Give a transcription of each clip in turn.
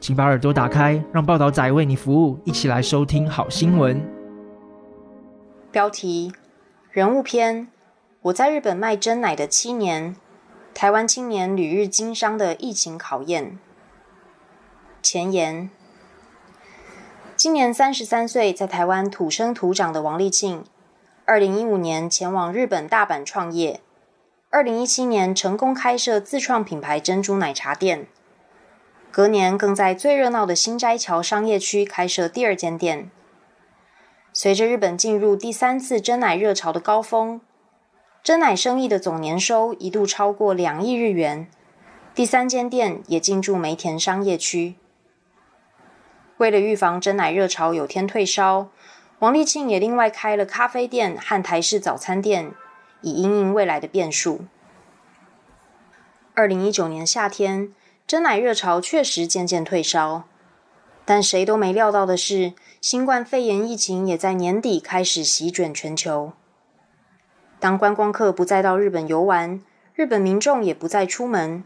请把耳朵打开，让报道仔为你服务，一起来收听好新闻。标题：人物篇。我在日本卖真奶的七年，台湾青年旅日经商的疫情考验。前言。今年三十三岁，在台湾土生土长的王立庆，二零一五年前往日本大阪创业，二零一七年成功开设自创品牌珍珠奶茶店，隔年更在最热闹的心斋桥商业区开设第二间店。随着日本进入第三次真奶热潮的高峰，真奶生意的总年收一度超过两亿日元，第三间店也进驻梅田商业区。为了预防真奶热潮有天退烧，王立庆也另外开了咖啡店和台式早餐店，以因应未来的变数。二零一九年夏天，真奶热潮确实渐渐退烧，但谁都没料到的是，新冠肺炎疫情也在年底开始席卷全球。当观光客不再到日本游玩，日本民众也不再出门，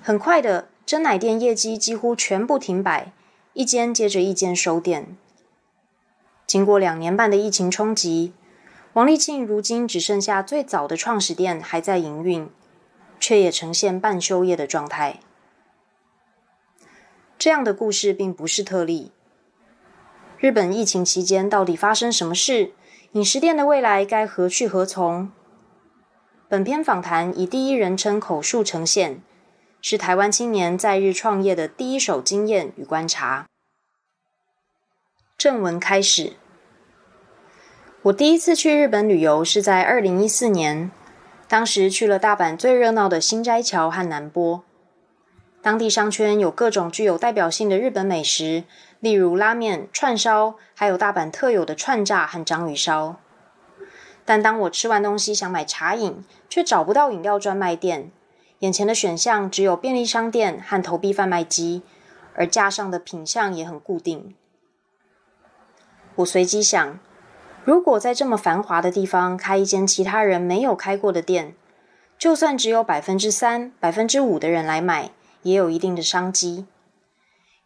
很快的，真奶店业绩几乎全部停摆。一间接着一间收店，经过两年半的疫情冲击，王立庆如今只剩下最早的创始店还在营运，却也呈现半休业的状态。这样的故事并不是特例。日本疫情期间到底发生什么事？饮食店的未来该何去何从？本篇访谈以第一人称口述呈现。是台湾青年在日创业的第一手经验与观察。正文开始。我第一次去日本旅游是在二零一四年，当时去了大阪最热闹的心斋桥和南波。当地商圈有各种具有代表性的日本美食，例如拉面、串烧，还有大阪特有的串炸和章鱼烧。但当我吃完东西想买茶饮，却找不到饮料专卖店。眼前的选项只有便利商店和投币贩卖机，而架上的品相也很固定。我随机想，如果在这么繁华的地方开一间其他人没有开过的店，就算只有百分之三、百分之五的人来买，也有一定的商机。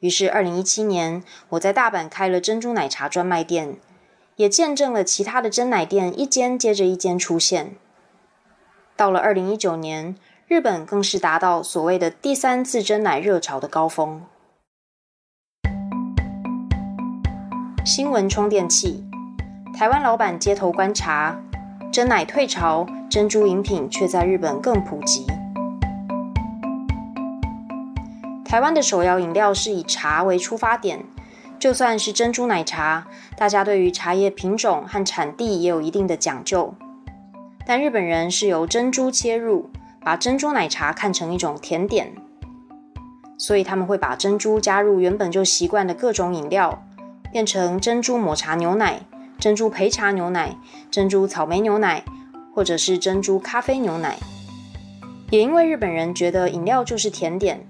于是，二零一七年我在大阪开了珍珠奶茶专卖店，也见证了其他的珍奶店一间接着一间出现。到了二零一九年。日本更是达到所谓的第三次珍奶热潮的高峰。新闻充电器，台湾老板街头观察，珍奶退潮，珍珠饮品却在日本更普及。台湾的首要饮料是以茶为出发点，就算是珍珠奶茶，大家对于茶叶品种和产地也有一定的讲究。但日本人是由珍珠切入。把珍珠奶茶看成一种甜点，所以他们会把珍珠加入原本就习惯的各种饮料，变成珍珠抹茶牛奶、珍珠焙茶牛奶、珍珠草莓牛奶，或者是珍珠咖啡牛奶。也因为日本人觉得饮料就是甜点，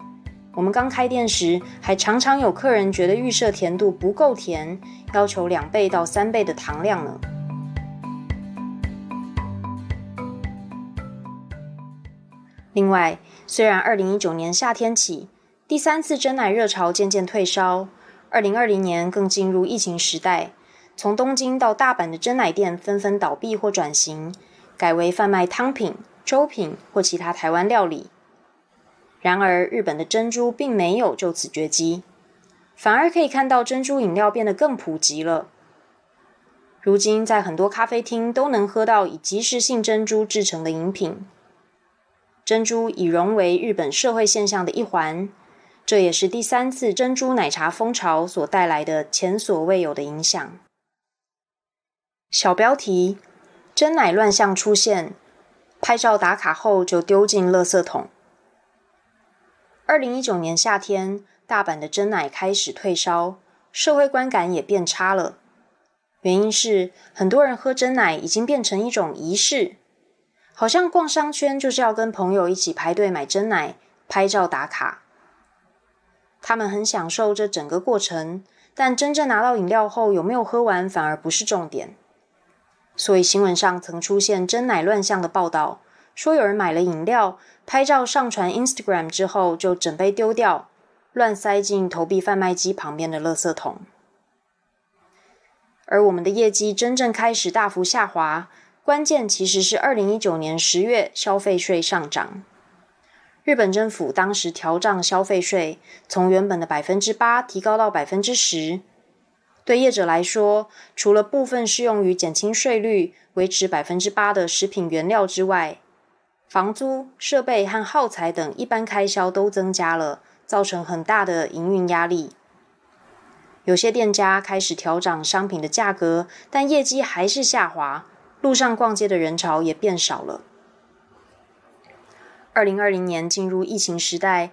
我们刚开店时还常常有客人觉得预设甜度不够甜，要求两倍到三倍的糖量呢。另外，虽然二零一九年夏天起，第三次真奶热潮渐渐退烧，二零二零年更进入疫情时代，从东京到大阪的真奶店纷纷倒闭或转型，改为贩卖汤品、粥品或其他台湾料理。然而，日本的珍珠并没有就此绝迹，反而可以看到珍珠饮料变得更普及了。如今，在很多咖啡厅都能喝到以即食性珍珠制成的饮品。珍珠已融为日本社会现象的一环，这也是第三次珍珠奶茶风潮所带来的前所未有的影响。小标题：真奶乱象出现，拍照打卡后就丢进垃圾桶。二零一九年夏天，大阪的珍奶开始退烧，社会观感也变差了。原因是很多人喝珍奶已经变成一种仪式，好像逛商圈就是要跟朋友一起排队买珍奶、拍照打卡。他们很享受这整个过程，但真正拿到饮料后有没有喝完反而不是重点。所以新闻上曾出现真奶乱象的报道，说有人买了饮料，拍照上传 Instagram 之后就整杯丢掉，乱塞进投币贩卖机旁边的垃圾桶。而我们的业绩真正开始大幅下滑，关键其实是二零一九年十月消费税上涨。日本政府当时调涨消费税，从原本的百分之八提高到百分之十。对业者来说，除了部分适用于减轻税率、维持百分之八的食品原料之外，房租、设备和耗材等一般开销都增加了，造成很大的营运压力。有些店家开始调涨商品的价格，但业绩还是下滑，路上逛街的人潮也变少了。二零二零年进入疫情时代，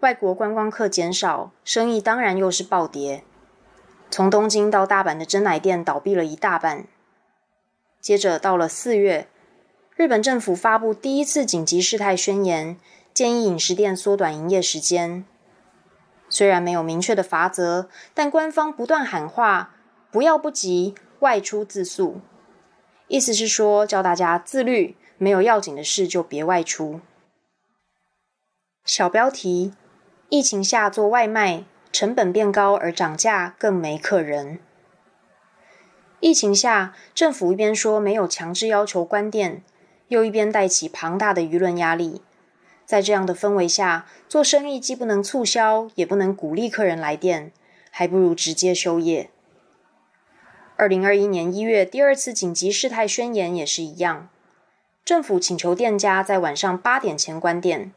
外国观光客减少，生意当然又是暴跌。从东京到大阪的珍奶店倒闭了一大半。接着到了四月，日本政府发布第一次紧急事态宣言，建议饮食店缩短营业时间。虽然没有明确的罚则，但官方不断喊话：“不要不急，外出自诉。”意思是说，叫大家自律，没有要紧的事就别外出。小标题：疫情下做外卖，成本变高而涨价，更没客人。疫情下，政府一边说没有强制要求关店，又一边带起庞大的舆论压力。在这样的氛围下，做生意既不能促销，也不能鼓励客人来店，还不如直接休业。二零二一年一月第二次紧急事态宣言也是一样，政府请求店家在晚上八点前关店。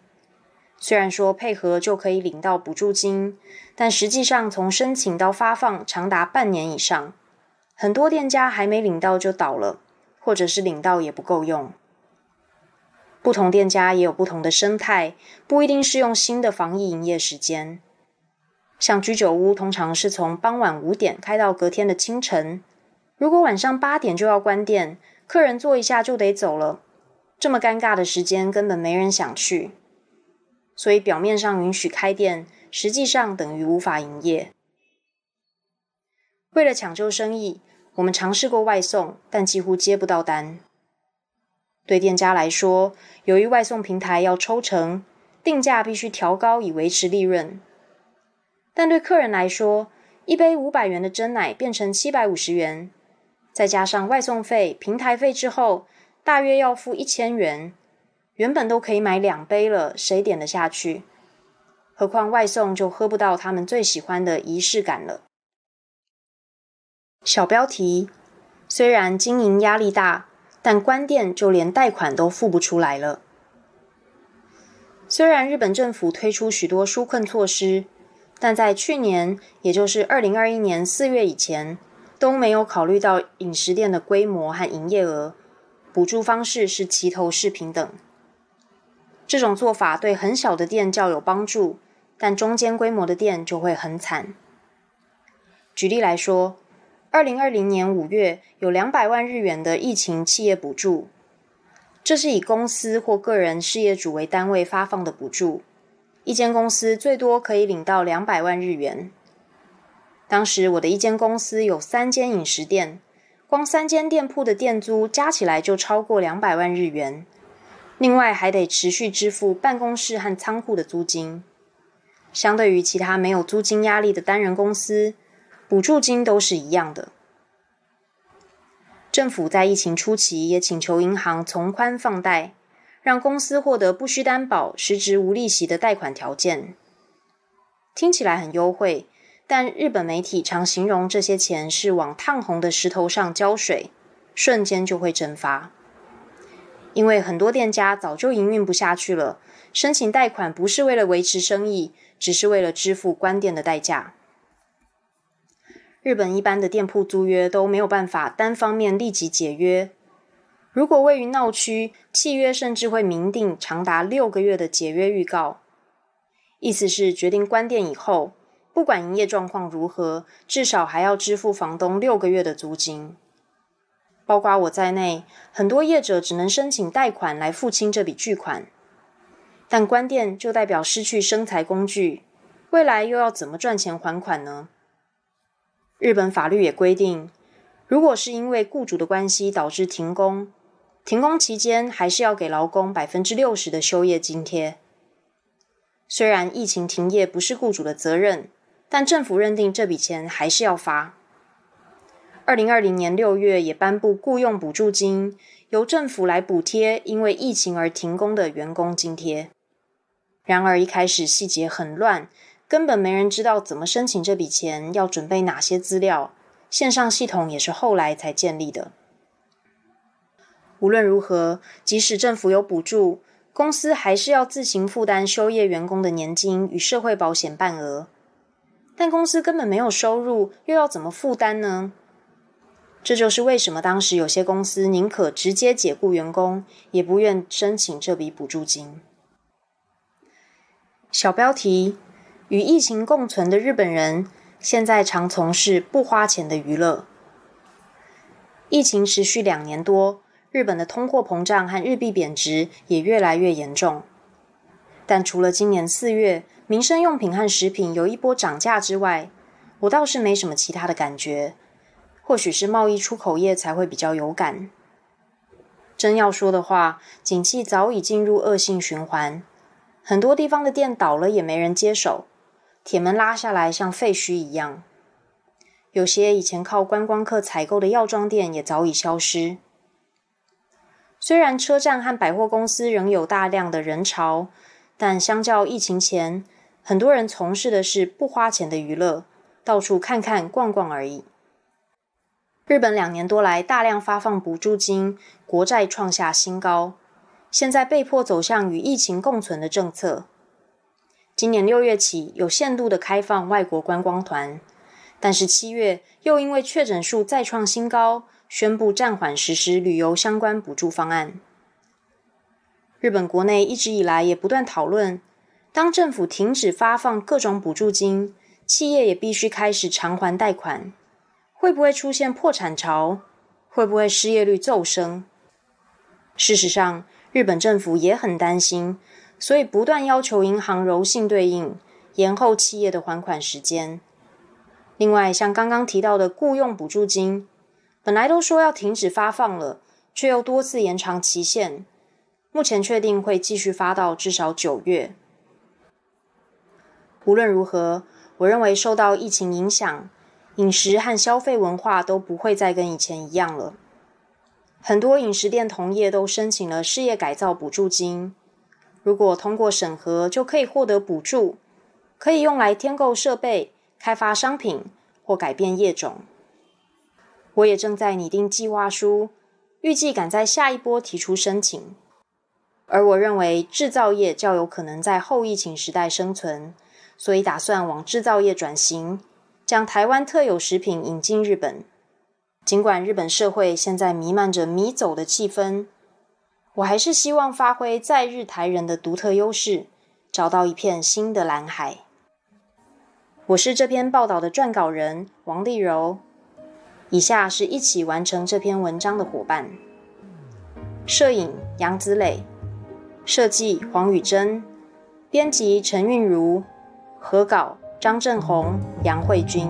虽然说配合就可以领到补助金，但实际上从申请到发放长达半年以上，很多店家还没领到就倒了，或者是领到也不够用。不同店家也有不同的生态，不一定是用新的防疫营业时间。像居酒屋通常是从傍晚五点开到隔天的清晨，如果晚上八点就要关店，客人坐一下就得走了，这么尴尬的时间根本没人想去。所以表面上允许开店，实际上等于无法营业。为了抢救生意，我们尝试过外送，但几乎接不到单。对店家来说，由于外送平台要抽成，定价必须调高以维持利润。但对客人来说，一杯五百元的真奶变成七百五十元，再加上外送费、平台费之后，大约要付一千元。原本都可以买两杯了，谁点得下去？何况外送就喝不到他们最喜欢的仪式感了。小标题：虽然经营压力大，但关店就连贷款都付不出来了。虽然日本政府推出许多纾困措施，但在去年，也就是二零二一年四月以前，都没有考虑到饮食店的规模和营业额，补助方式是齐头式平等。这种做法对很小的店较有帮助，但中间规模的店就会很惨。举例来说，二零二零年五月有两百万日元的疫情企业补助，这是以公司或个人事业主为单位发放的补助，一间公司最多可以领到两百万日元。当时我的一间公司有三间饮食店，光三间店铺的店租加起来就超过两百万日元。另外还得持续支付办公室和仓库的租金，相对于其他没有租金压力的单人公司，补助金都是一样的。政府在疫情初期也请求银行从宽放贷，让公司获得不需担保、实质无利息的贷款条件。听起来很优惠，但日本媒体常形容这些钱是往烫红的石头上浇水，瞬间就会蒸发。因为很多店家早就营运不下去了，申请贷款不是为了维持生意，只是为了支付关店的代价。日本一般的店铺租约都没有办法单方面立即解约，如果位于闹区，契约甚至会明定长达六个月的解约预告。意思是决定关店以后，不管营业状况如何，至少还要支付房东六个月的租金。包括我在内，很多业者只能申请贷款来付清这笔巨款。但关店就代表失去生财工具，未来又要怎么赚钱还款呢？日本法律也规定，如果是因为雇主的关系导致停工，停工期间还是要给劳工百分之六十的休业津贴。虽然疫情停业不是雇主的责任，但政府认定这笔钱还是要发。二零二零年六月也颁布雇用补助金，由政府来补贴因为疫情而停工的员工津贴。然而一开始细节很乱，根本没人知道怎么申请这笔钱，要准备哪些资料，线上系统也是后来才建立的。无论如何，即使政府有补助，公司还是要自行负担休业员工的年金与社会保险半额。但公司根本没有收入，又要怎么负担呢？这就是为什么当时有些公司宁可直接解雇员工，也不愿申请这笔补助金。小标题：与疫情共存的日本人，现在常从事不花钱的娱乐。疫情持续两年多，日本的通货膨胀和日币贬值也越来越严重。但除了今年四月民生用品和食品有一波涨价之外，我倒是没什么其他的感觉。或许是贸易出口业才会比较有感。真要说的话，景气早已进入恶性循环，很多地方的店倒了也没人接手，铁门拉下来像废墟一样。有些以前靠观光客采购的药妆店也早已消失。虽然车站和百货公司仍有大量的人潮，但相较疫情前，很多人从事的是不花钱的娱乐，到处看看逛逛而已。日本两年多来大量发放补助金，国债创下新高，现在被迫走向与疫情共存的政策。今年六月起有限度的开放外国观光团，但是七月又因为确诊数再创新高，宣布暂缓实施旅游相关补助方案。日本国内一直以来也不断讨论，当政府停止发放各种补助金，企业也必须开始偿还贷款。会不会出现破产潮？会不会失业率骤升？事实上，日本政府也很担心，所以不断要求银行柔性对应，延后企业的还款时间。另外，像刚刚提到的雇用补助金，本来都说要停止发放了，却又多次延长期限。目前确定会继续发到至少九月。无论如何，我认为受到疫情影响。饮食和消费文化都不会再跟以前一样了。很多饮食店同业都申请了事业改造补助金，如果通过审核，就可以获得补助，可以用来添购设备、开发商品或改变业种。我也正在拟定计划书，预计赶在下一波提出申请。而我认为制造业较有可能在后疫情时代生存，所以打算往制造业转型。将台湾特有食品引进日本，尽管日本社会现在弥漫着迷走的气氛，我还是希望发挥在日台人的独特优势，找到一片新的蓝海。我是这篇报道的撰稿人王丽柔，以下是一起完成这篇文章的伙伴：摄影杨子磊，设计黄宇珍，编辑陈韵如，合稿。张正宏、杨慧君。